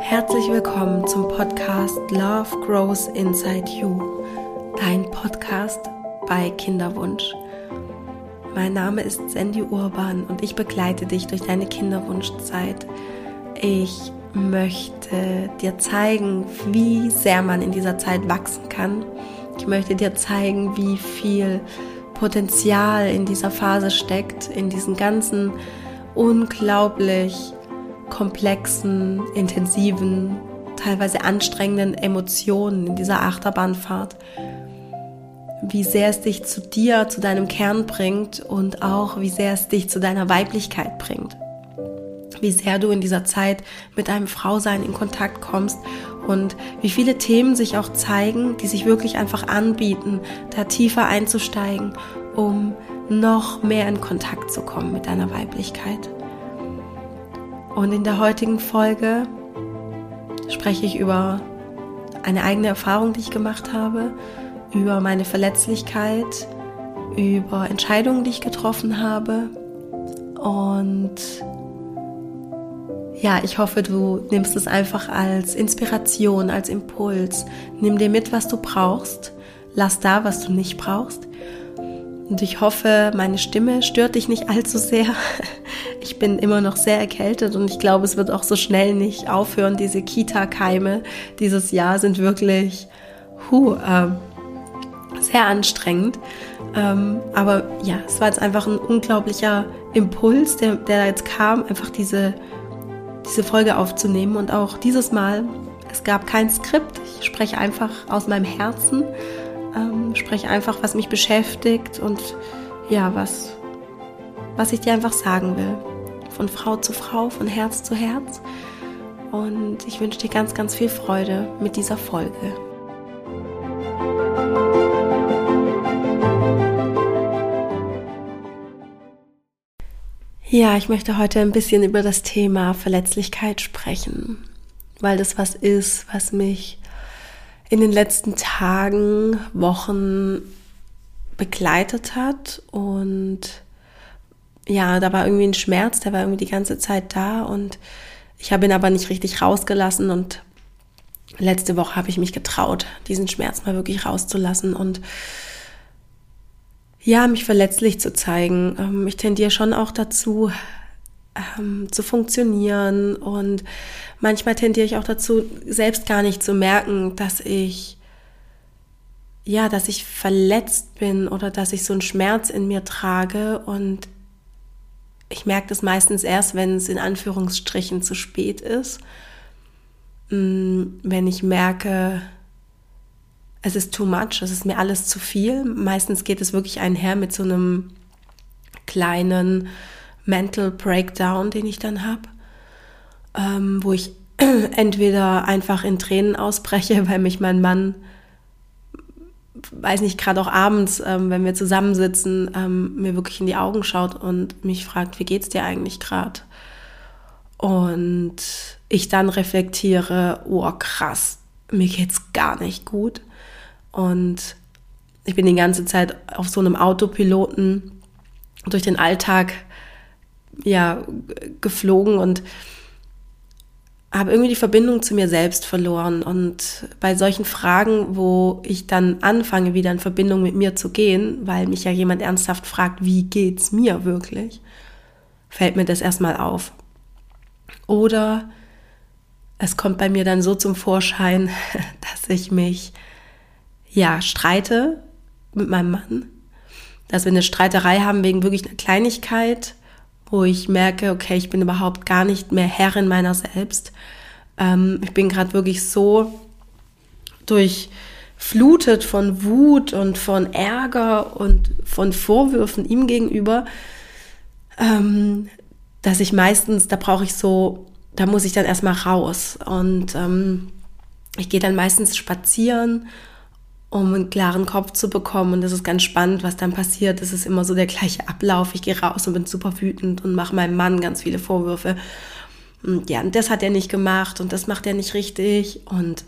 Herzlich willkommen zum Podcast Love Grows Inside You, dein Podcast bei Kinderwunsch. Mein Name ist Sandy Urban und ich begleite dich durch deine Kinderwunschzeit. Ich möchte dir zeigen, wie sehr man in dieser Zeit wachsen kann. Ich möchte dir zeigen, wie viel Potenzial in dieser Phase steckt, in diesen ganzen unglaublich komplexen, intensiven, teilweise anstrengenden Emotionen in dieser Achterbahnfahrt. Wie sehr es dich zu dir, zu deinem Kern bringt und auch wie sehr es dich zu deiner Weiblichkeit bringt. Wie sehr du in dieser Zeit mit deinem Frausein in Kontakt kommst und wie viele Themen sich auch zeigen, die sich wirklich einfach anbieten, da tiefer einzusteigen, um noch mehr in Kontakt zu kommen mit deiner Weiblichkeit. Und in der heutigen Folge spreche ich über eine eigene Erfahrung, die ich gemacht habe, über meine Verletzlichkeit, über Entscheidungen, die ich getroffen habe. Und ja, ich hoffe, du nimmst es einfach als Inspiration, als Impuls. Nimm dir mit, was du brauchst. Lass da, was du nicht brauchst. Und ich hoffe, meine Stimme stört dich nicht allzu sehr. Ich bin immer noch sehr erkältet und ich glaube, es wird auch so schnell nicht aufhören. Diese Kita-Keime dieses Jahr sind wirklich hu, äh, sehr anstrengend. Ähm, aber ja, es war jetzt einfach ein unglaublicher Impuls, der, der jetzt kam, einfach diese, diese Folge aufzunehmen. Und auch dieses Mal, es gab kein Skript. Ich spreche einfach aus meinem Herzen ähm, spreche einfach, was mich beschäftigt und ja, was, was ich dir einfach sagen will. Von Frau zu Frau, von Herz zu Herz. Und ich wünsche dir ganz, ganz viel Freude mit dieser Folge. Ja, ich möchte heute ein bisschen über das Thema Verletzlichkeit sprechen, weil das was ist, was mich in den letzten Tagen, Wochen begleitet hat. Und ja, da war irgendwie ein Schmerz, der war irgendwie die ganze Zeit da und ich habe ihn aber nicht richtig rausgelassen und letzte Woche habe ich mich getraut, diesen Schmerz mal wirklich rauszulassen und ja, mich verletzlich zu zeigen. Ähm, ich tendiere schon auch dazu, ähm, zu funktionieren. Und manchmal tendiere ich auch dazu, selbst gar nicht zu merken, dass ich ja, dass ich verletzt bin oder dass ich so einen Schmerz in mir trage und ich merke das meistens erst, wenn es in Anführungsstrichen zu spät ist. Mm, wenn ich merke, es ist too much, es ist mir alles zu viel. Meistens geht es wirklich einher mit so einem kleinen Mental Breakdown, den ich dann habe, ähm, wo ich entweder einfach in Tränen ausbreche, weil mich mein Mann, weiß nicht, gerade auch abends, ähm, wenn wir zusammensitzen, ähm, mir wirklich in die Augen schaut und mich fragt, wie geht's dir eigentlich gerade? Und ich dann reflektiere, oh krass, mir geht's gar nicht gut. Und ich bin die ganze Zeit auf so einem Autopiloten durch den Alltag ja, geflogen und habe irgendwie die Verbindung zu mir selbst verloren. Und bei solchen Fragen, wo ich dann anfange, wieder in Verbindung mit mir zu gehen, weil mich ja jemand ernsthaft fragt, wie geht's mir wirklich, fällt mir das erstmal auf. Oder es kommt bei mir dann so zum Vorschein, dass ich mich ja streite mit meinem Mann, dass wir eine Streiterei haben wegen wirklich einer Kleinigkeit wo ich merke, okay, ich bin überhaupt gar nicht mehr Herrin meiner selbst. Ähm, ich bin gerade wirklich so durchflutet von Wut und von Ärger und von Vorwürfen ihm gegenüber, ähm, dass ich meistens, da brauche ich so, da muss ich dann erstmal raus. Und ähm, ich gehe dann meistens spazieren um einen klaren Kopf zu bekommen. Und das ist ganz spannend, was dann passiert. Es ist immer so der gleiche Ablauf. Ich gehe raus und bin super wütend und mache meinem Mann ganz viele Vorwürfe. Und ja, und das hat er nicht gemacht und das macht er nicht richtig. Und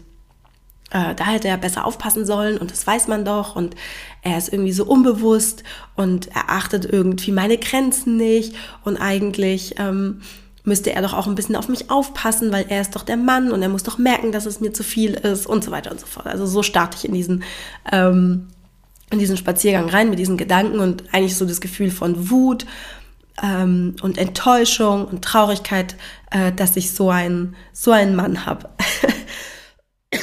äh, da hätte er besser aufpassen sollen und das weiß man doch. Und er ist irgendwie so unbewusst und er achtet irgendwie meine Grenzen nicht. Und eigentlich ähm, müsste er doch auch ein bisschen auf mich aufpassen, weil er ist doch der Mann und er muss doch merken, dass es mir zu viel ist und so weiter und so fort. Also so starte ich in diesen, ähm, in diesen Spaziergang rein mit diesen Gedanken und eigentlich so das Gefühl von Wut ähm, und Enttäuschung und Traurigkeit, äh, dass ich so einen, so einen Mann habe.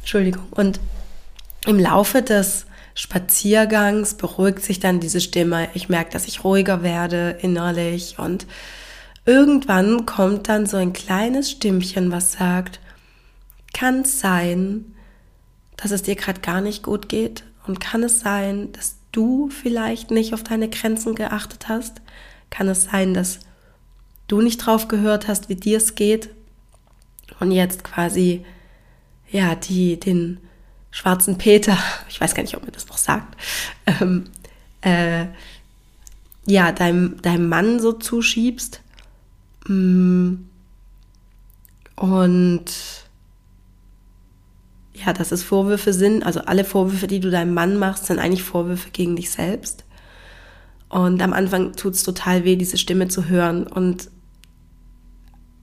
Entschuldigung. Und im Laufe des Spaziergangs beruhigt sich dann diese Stimme. Ich merke, dass ich ruhiger werde innerlich und irgendwann kommt dann so ein kleines Stimmchen, was sagt, kann es sein, dass es dir gerade gar nicht gut geht und kann es sein, dass du vielleicht nicht auf deine Grenzen geachtet hast? Kann es sein, dass du nicht drauf gehört hast, wie dir es geht und jetzt quasi ja, die den schwarzen Peter, ich weiß gar nicht, ob man das noch sagt, ähm, äh, ja, deinem, deinem Mann so zuschiebst. Und ja, dass es Vorwürfe sind, also alle Vorwürfe, die du deinem Mann machst, sind eigentlich Vorwürfe gegen dich selbst. Und am Anfang tut es total weh, diese Stimme zu hören. Und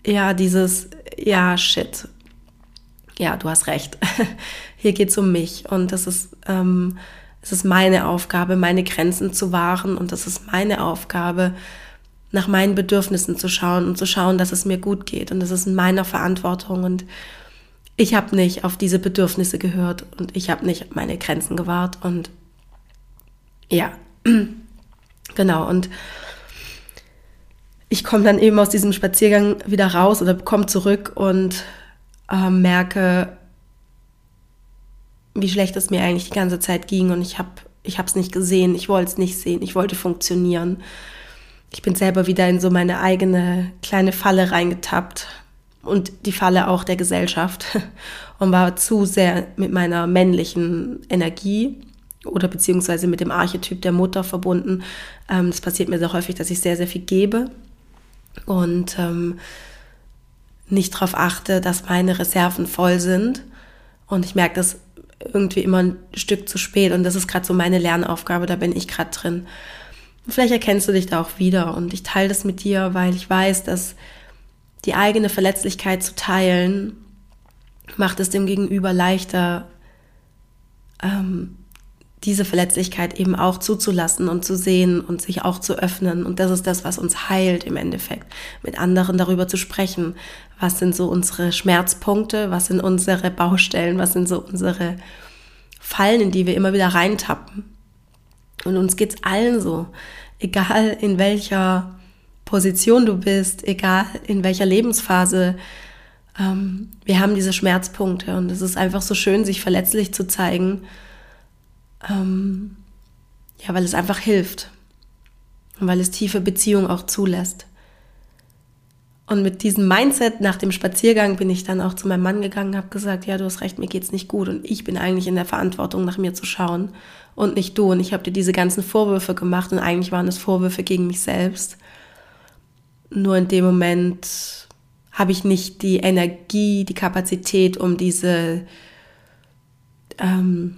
ja, dieses, ja, shit. Ja, du hast recht. Hier geht es um mich. Und das ist, ähm, es ist meine Aufgabe, meine Grenzen zu wahren. Und das ist meine Aufgabe, nach meinen Bedürfnissen zu schauen und zu schauen, dass es mir gut geht. Und das ist in meiner Verantwortung. Und ich habe nicht auf diese Bedürfnisse gehört und ich habe nicht meine Grenzen gewahrt. Und ja, genau. Und ich komme dann eben aus diesem Spaziergang wieder raus oder komme zurück und äh, merke, wie schlecht es mir eigentlich die ganze Zeit ging. Und ich habe ich es nicht gesehen, ich wollte es nicht sehen, ich wollte funktionieren ich bin selber wieder in so meine eigene kleine Falle reingetappt und die Falle auch der Gesellschaft und war zu sehr mit meiner männlichen Energie oder beziehungsweise mit dem Archetyp der Mutter verbunden. Ähm, das passiert mir sehr häufig, dass ich sehr, sehr viel gebe und ähm, nicht darauf achte, dass meine Reserven voll sind. Und ich merke das irgendwie immer ein Stück zu spät und das ist gerade so meine Lernaufgabe, da bin ich gerade drin. Vielleicht erkennst du dich da auch wieder und ich teile das mit dir, weil ich weiß, dass die eigene Verletzlichkeit zu teilen macht es dem Gegenüber leichter, ähm, diese Verletzlichkeit eben auch zuzulassen und zu sehen und sich auch zu öffnen. Und das ist das, was uns heilt im Endeffekt, mit anderen darüber zu sprechen. Was sind so unsere Schmerzpunkte? Was sind unsere Baustellen? Was sind so unsere Fallen, in die wir immer wieder reintappen? Und uns geht's allen so, egal in welcher Position du bist, egal in welcher Lebensphase. Ähm, wir haben diese Schmerzpunkte und es ist einfach so schön, sich verletzlich zu zeigen. Ähm, ja, weil es einfach hilft und weil es tiefe Beziehungen auch zulässt. Und mit diesem Mindset nach dem Spaziergang bin ich dann auch zu meinem Mann gegangen, habe gesagt, ja, du hast recht, mir geht's nicht gut und ich bin eigentlich in der Verantwortung, nach mir zu schauen und nicht du. Und ich habe dir diese ganzen Vorwürfe gemacht und eigentlich waren es Vorwürfe gegen mich selbst. Nur in dem Moment habe ich nicht die Energie, die Kapazität, um diese ähm,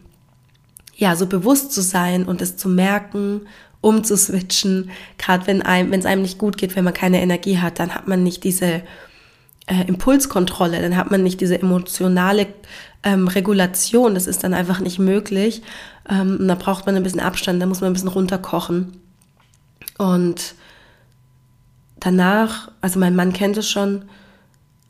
ja so bewusst zu sein und es zu merken umzuswitchen. Gerade wenn einem, wenn es einem nicht gut geht, wenn man keine Energie hat, dann hat man nicht diese äh, Impulskontrolle, dann hat man nicht diese emotionale ähm, Regulation. Das ist dann einfach nicht möglich. Ähm, und da braucht man ein bisschen Abstand, da muss man ein bisschen runterkochen. Und danach, also mein Mann kennt es schon,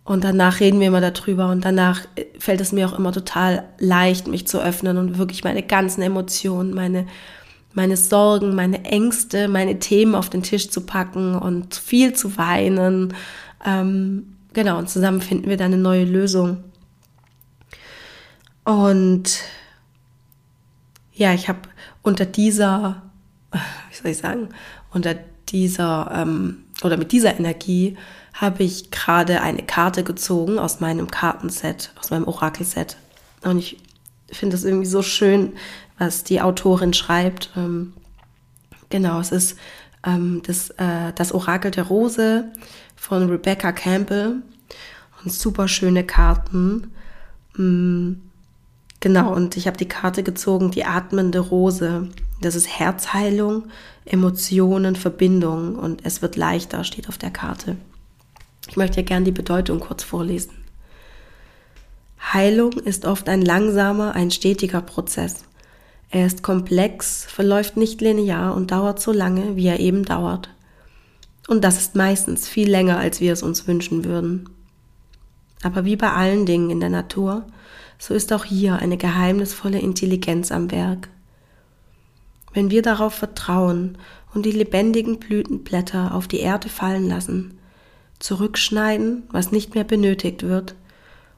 und danach reden wir immer darüber und danach fällt es mir auch immer total leicht, mich zu öffnen und wirklich meine ganzen Emotionen, meine meine Sorgen, meine Ängste, meine Themen auf den Tisch zu packen und viel zu weinen. Ähm, genau, und zusammen finden wir dann eine neue Lösung. Und ja, ich habe unter dieser, wie soll ich sagen, unter dieser ähm, oder mit dieser Energie habe ich gerade eine Karte gezogen aus meinem Kartenset, aus meinem Orakelset. Und ich finde es irgendwie so schön, was die Autorin schreibt. Ähm, genau, es ist ähm, das, äh, das Orakel der Rose von Rebecca Campbell. Und super schöne Karten. Mm, genau, und ich habe die Karte gezogen, die atmende Rose. Das ist Herzheilung, Emotionen, Verbindung und es wird leichter, steht auf der Karte. Ich möchte ja gern die Bedeutung kurz vorlesen. Heilung ist oft ein langsamer, ein stetiger Prozess. Er ist komplex, verläuft nicht linear und dauert so lange, wie er eben dauert. Und das ist meistens viel länger, als wir es uns wünschen würden. Aber wie bei allen Dingen in der Natur, so ist auch hier eine geheimnisvolle Intelligenz am Werk. Wenn wir darauf vertrauen und die lebendigen Blütenblätter auf die Erde fallen lassen, zurückschneiden, was nicht mehr benötigt wird,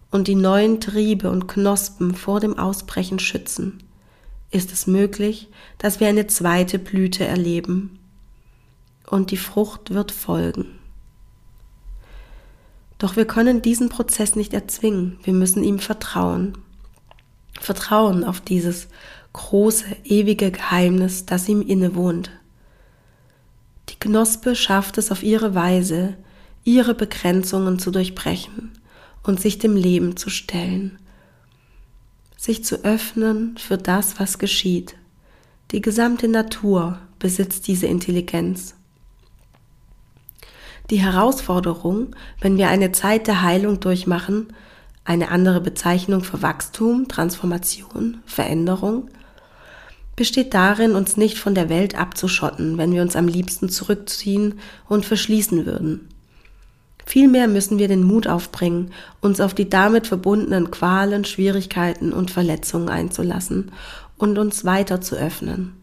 und die neuen Triebe und Knospen vor dem Ausbrechen schützen, ist es möglich, dass wir eine zweite Blüte erleben. Und die Frucht wird folgen. Doch wir können diesen Prozess nicht erzwingen, wir müssen ihm vertrauen. Vertrauen auf dieses große, ewige Geheimnis, das ihm innewohnt. Die Knospe schafft es auf ihre Weise, ihre Begrenzungen zu durchbrechen und sich dem Leben zu stellen, sich zu öffnen für das, was geschieht. Die gesamte Natur besitzt diese Intelligenz. Die Herausforderung, wenn wir eine Zeit der Heilung durchmachen, eine andere Bezeichnung für Wachstum, Transformation, Veränderung, besteht darin, uns nicht von der Welt abzuschotten, wenn wir uns am liebsten zurückziehen und verschließen würden. Vielmehr müssen wir den Mut aufbringen, uns auf die damit verbundenen Qualen, Schwierigkeiten und Verletzungen einzulassen und uns weiter zu öffnen.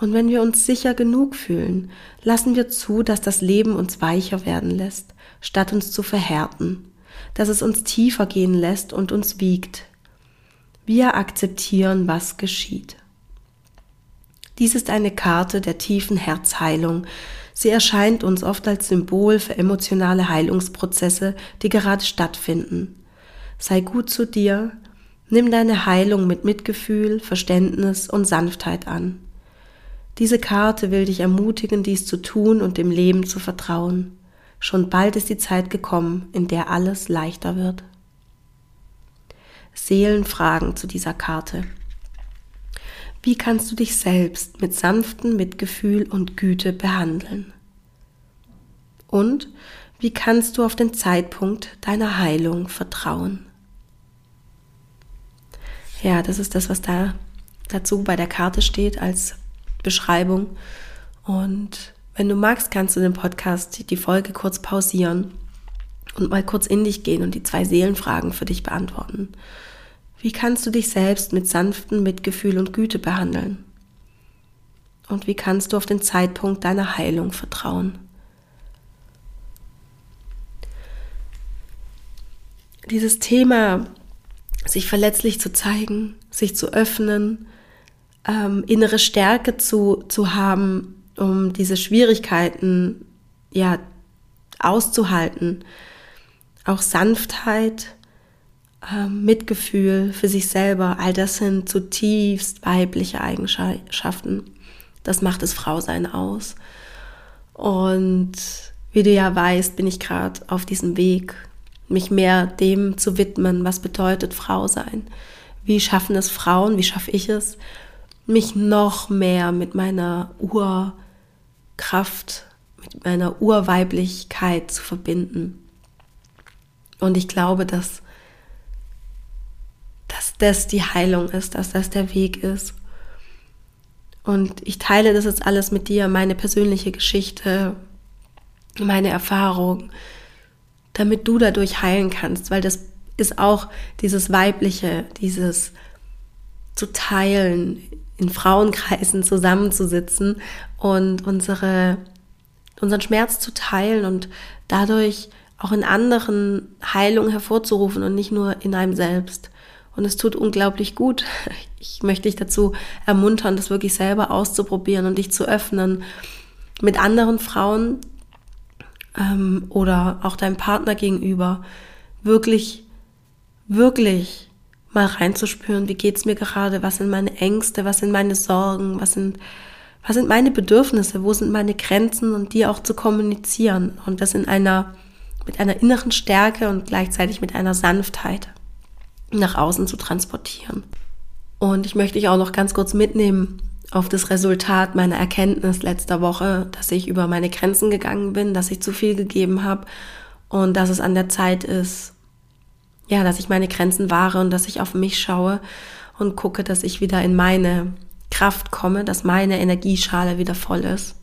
Und wenn wir uns sicher genug fühlen, lassen wir zu, dass das Leben uns weicher werden lässt, statt uns zu verhärten, dass es uns tiefer gehen lässt und uns wiegt. Wir akzeptieren, was geschieht. Dies ist eine Karte der tiefen Herzheilung, Sie erscheint uns oft als Symbol für emotionale Heilungsprozesse, die gerade stattfinden. Sei gut zu dir, nimm deine Heilung mit Mitgefühl, Verständnis und Sanftheit an. Diese Karte will dich ermutigen, dies zu tun und dem Leben zu vertrauen. Schon bald ist die Zeit gekommen, in der alles leichter wird. Seelenfragen zu dieser Karte. Wie kannst du dich selbst mit sanftem Mitgefühl und Güte behandeln? Und wie kannst du auf den Zeitpunkt deiner Heilung vertrauen? Ja, das ist das, was da dazu bei der Karte steht als Beschreibung. Und wenn du magst, kannst du den Podcast, die Folge kurz pausieren und mal kurz in dich gehen und die zwei Seelenfragen für dich beantworten. Wie kannst du dich selbst mit sanftem Mitgefühl und Güte behandeln? Und wie kannst du auf den Zeitpunkt deiner Heilung vertrauen? Dieses Thema, sich verletzlich zu zeigen, sich zu öffnen, ähm, innere Stärke zu, zu haben, um diese Schwierigkeiten ja auszuhalten, auch Sanftheit, Mitgefühl für sich selber, all das sind zutiefst weibliche Eigenschaften. Das macht das Frausein aus. Und wie du ja weißt, bin ich gerade auf diesem Weg, mich mehr dem zu widmen, was bedeutet Frau sein. Wie schaffen es Frauen, wie schaffe ich es, mich noch mehr mit meiner Urkraft, mit meiner Urweiblichkeit zu verbinden. Und ich glaube, dass dass das die Heilung ist, dass das der Weg ist. Und ich teile das jetzt alles mit dir, meine persönliche Geschichte, meine Erfahrung, damit du dadurch heilen kannst, weil das ist auch dieses Weibliche, dieses zu teilen, in Frauenkreisen zusammenzusitzen und unsere, unseren Schmerz zu teilen und dadurch auch in anderen Heilung hervorzurufen und nicht nur in einem selbst. Und es tut unglaublich gut. Ich möchte dich dazu ermuntern, das wirklich selber auszuprobieren und dich zu öffnen mit anderen Frauen ähm, oder auch deinem Partner gegenüber. Wirklich, wirklich mal reinzuspüren, wie geht's mir gerade, was sind meine Ängste, was sind meine Sorgen, was sind, was sind meine Bedürfnisse, wo sind meine Grenzen und die auch zu kommunizieren und das in einer, mit einer inneren Stärke und gleichzeitig mit einer Sanftheit nach außen zu transportieren. Und ich möchte dich auch noch ganz kurz mitnehmen auf das Resultat meiner Erkenntnis letzter Woche, dass ich über meine Grenzen gegangen bin, dass ich zu viel gegeben habe und dass es an der Zeit ist, ja, dass ich meine Grenzen wahre und dass ich auf mich schaue und gucke, dass ich wieder in meine Kraft komme, dass meine Energieschale wieder voll ist.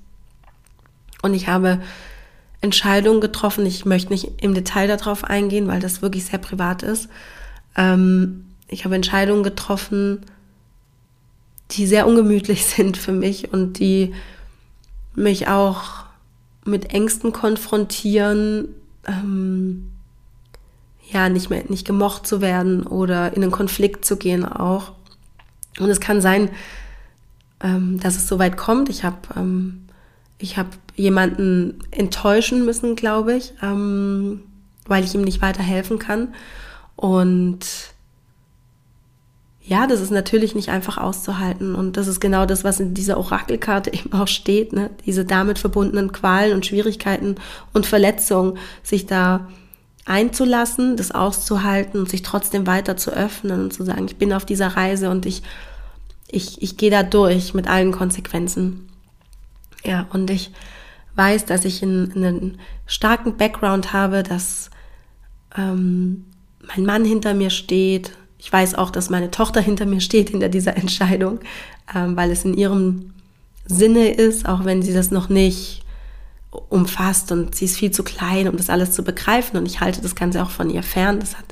Und ich habe Entscheidungen getroffen. Ich möchte nicht im Detail darauf eingehen, weil das wirklich sehr privat ist. Ähm, ich habe Entscheidungen getroffen, die sehr ungemütlich sind für mich und die mich auch mit Ängsten konfrontieren, ähm, ja, nicht mehr, nicht gemocht zu werden oder in einen Konflikt zu gehen auch. Und es kann sein, ähm, dass es so weit kommt. Ich habe ähm, ich habe jemanden enttäuschen müssen, glaube ich, ähm, weil ich ihm nicht weiterhelfen kann. Und ja, das ist natürlich nicht einfach auszuhalten. Und das ist genau das, was in dieser Orakelkarte eben auch steht. Ne? Diese damit verbundenen Qualen und Schwierigkeiten und Verletzungen, sich da einzulassen, das auszuhalten und sich trotzdem weiter zu öffnen und zu sagen, ich bin auf dieser Reise und ich, ich, ich gehe da durch mit allen Konsequenzen. Ja, und ich weiß, dass ich einen, einen starken Background habe, dass ähm, mein Mann hinter mir steht. Ich weiß auch, dass meine Tochter hinter mir steht, hinter dieser Entscheidung, ähm, weil es in ihrem Sinne ist, auch wenn sie das noch nicht umfasst und sie ist viel zu klein, um das alles zu begreifen und ich halte das Ganze auch von ihr fern. Das hat,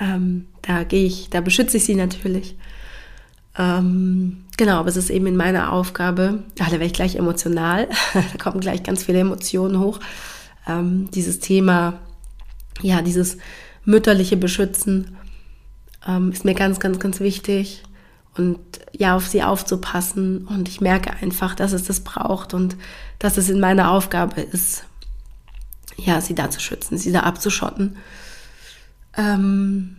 ähm, da gehe ich, da beschütze ich sie natürlich. Ähm, genau, aber es ist eben in meiner Aufgabe, ja, da werde ich gleich emotional, da kommen gleich ganz viele Emotionen hoch. Ähm, dieses Thema, ja, dieses mütterliche Beschützen ähm, ist mir ganz, ganz, ganz wichtig. Und ja, auf sie aufzupassen. Und ich merke einfach, dass es das braucht und dass es in meiner Aufgabe ist, ja, sie da zu schützen, sie da abzuschotten. Ähm,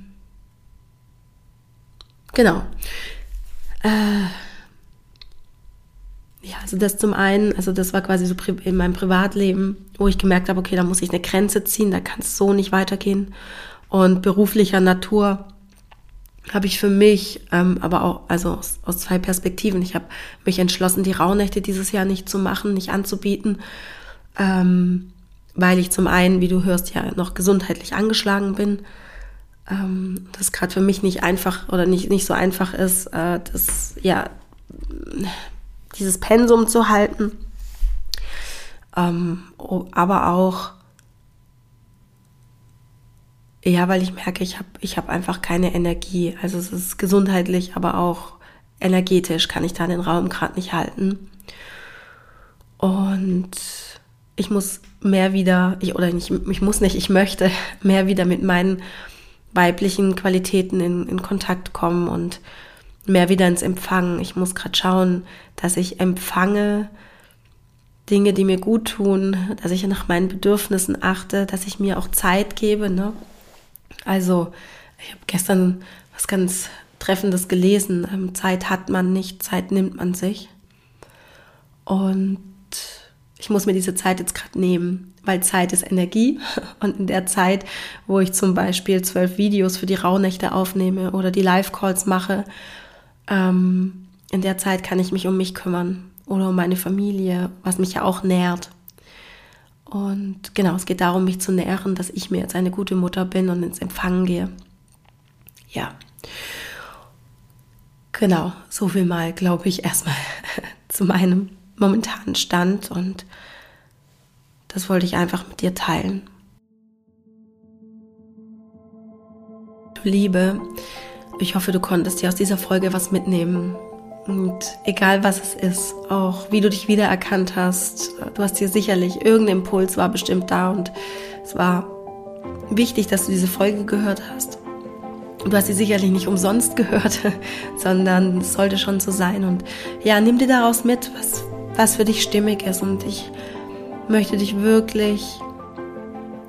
genau. Äh, ja, also das zum einen, also das war quasi so in meinem Privatleben, wo ich gemerkt habe, okay, da muss ich eine Grenze ziehen, da kann es so nicht weitergehen. Und beruflicher Natur habe ich für mich, ähm, aber auch, also aus, aus zwei Perspektiven, ich habe mich entschlossen, die Rauhnächte dieses Jahr nicht zu machen, nicht anzubieten, ähm, weil ich zum einen, wie du hörst, ja noch gesundheitlich angeschlagen bin ähm, das gerade für mich nicht einfach oder nicht, nicht so einfach ist, äh, das, ja, dieses Pensum zu halten. Ähm, aber auch, ja, weil ich merke, ich habe ich hab einfach keine Energie. Also es ist gesundheitlich, aber auch energetisch kann ich da den Raum gerade nicht halten. Und ich muss mehr wieder, ich, oder nicht, ich muss nicht, ich möchte mehr wieder mit meinen weiblichen Qualitäten in, in Kontakt kommen und mehr wieder ins Empfangen. Ich muss gerade schauen, dass ich empfange Dinge, die mir gut tun, dass ich nach meinen Bedürfnissen achte, dass ich mir auch Zeit gebe. Ne? Also, ich habe gestern was ganz Treffendes gelesen. Ähm, Zeit hat man nicht, Zeit nimmt man sich. Und ich muss mir diese Zeit jetzt gerade nehmen, weil Zeit ist Energie. Und in der Zeit, wo ich zum Beispiel zwölf Videos für die Rauhnächte aufnehme oder die Live-Calls mache, ähm, in der Zeit kann ich mich um mich kümmern oder um meine Familie, was mich ja auch nährt. Und genau, es geht darum, mich zu nähren, dass ich mir jetzt eine gute Mutter bin und ins Empfangen gehe. Ja. Genau, so viel mal, glaube ich, erstmal zu meinem momentanen Stand und das wollte ich einfach mit dir teilen. Du Liebe, ich hoffe, du konntest dir aus dieser Folge was mitnehmen. Und egal was es ist, auch wie du dich wiedererkannt hast, du hast dir sicherlich irgendein Impuls war bestimmt da und es war wichtig, dass du diese Folge gehört hast. Du hast sie sicherlich nicht umsonst gehört, sondern es sollte schon so sein. Und ja, nimm dir daraus mit, was, was für dich stimmig ist. Und ich möchte dich wirklich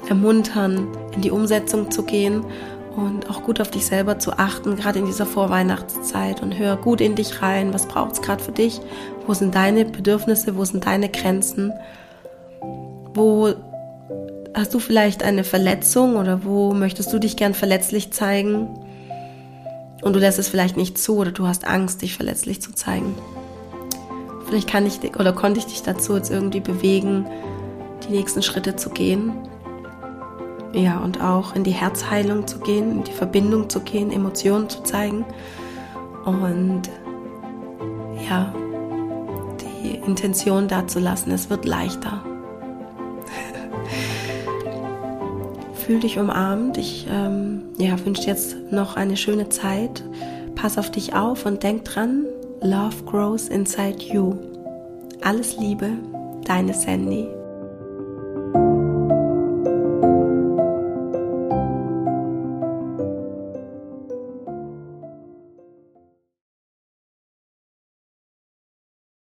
ermuntern, in die Umsetzung zu gehen und auch gut auf dich selber zu achten, gerade in dieser Vorweihnachtszeit und hör gut in dich rein, was braucht es gerade für dich, wo sind deine Bedürfnisse, wo sind deine Grenzen, wo hast du vielleicht eine Verletzung oder wo möchtest du dich gern verletzlich zeigen und du lässt es vielleicht nicht zu oder du hast Angst, dich verletzlich zu zeigen. vielleicht kann ich oder konnte ich dich dazu jetzt irgendwie bewegen, die nächsten Schritte zu gehen. Ja, und auch in die Herzheilung zu gehen, in die Verbindung zu gehen, Emotionen zu zeigen. Und ja, die Intention da zu lassen. Es wird leichter. Fühl dich umarmt. Ich ähm, ja, wünsche jetzt noch eine schöne Zeit. Pass auf dich auf und denk dran, Love grows inside you. Alles Liebe, deine Sandy.